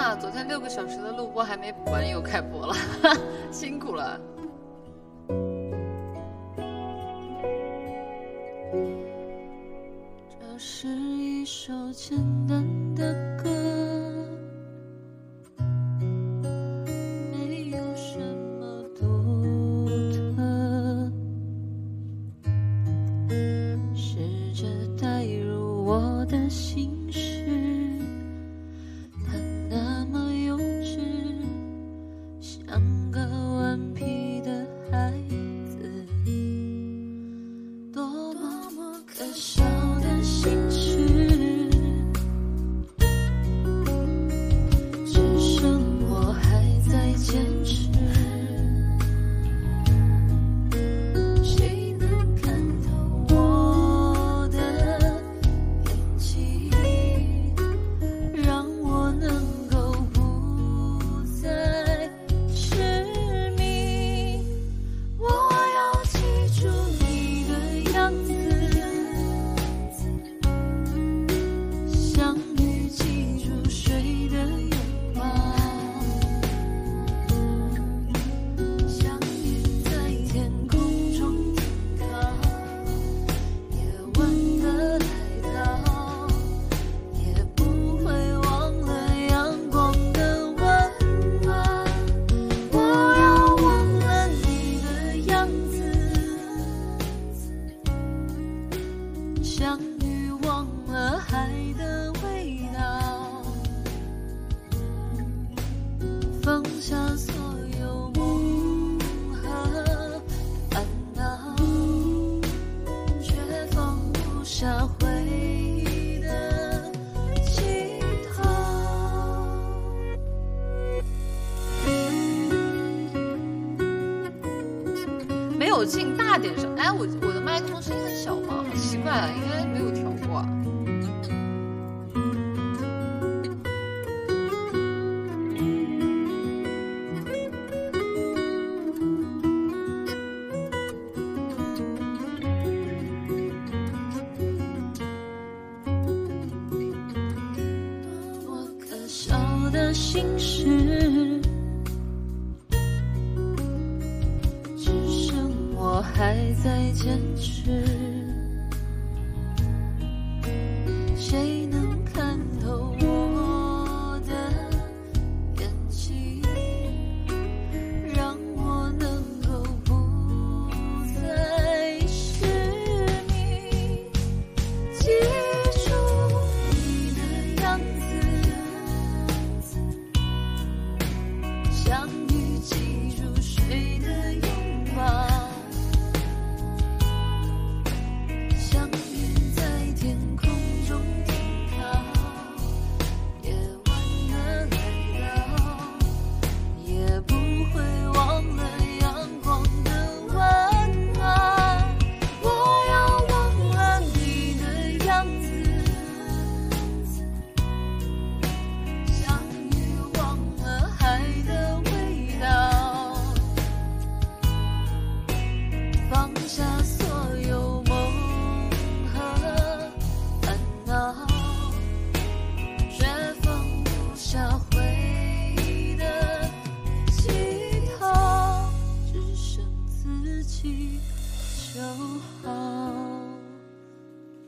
那昨天六个小时的录播还没补完又开播了 辛苦了。这是一首简单的歌。相遇忘了海的没有进大点声，哎，我我的麦克风声音很小吗？好奇怪啊，应该没有调过。多可笑的心事。还在坚持，谁？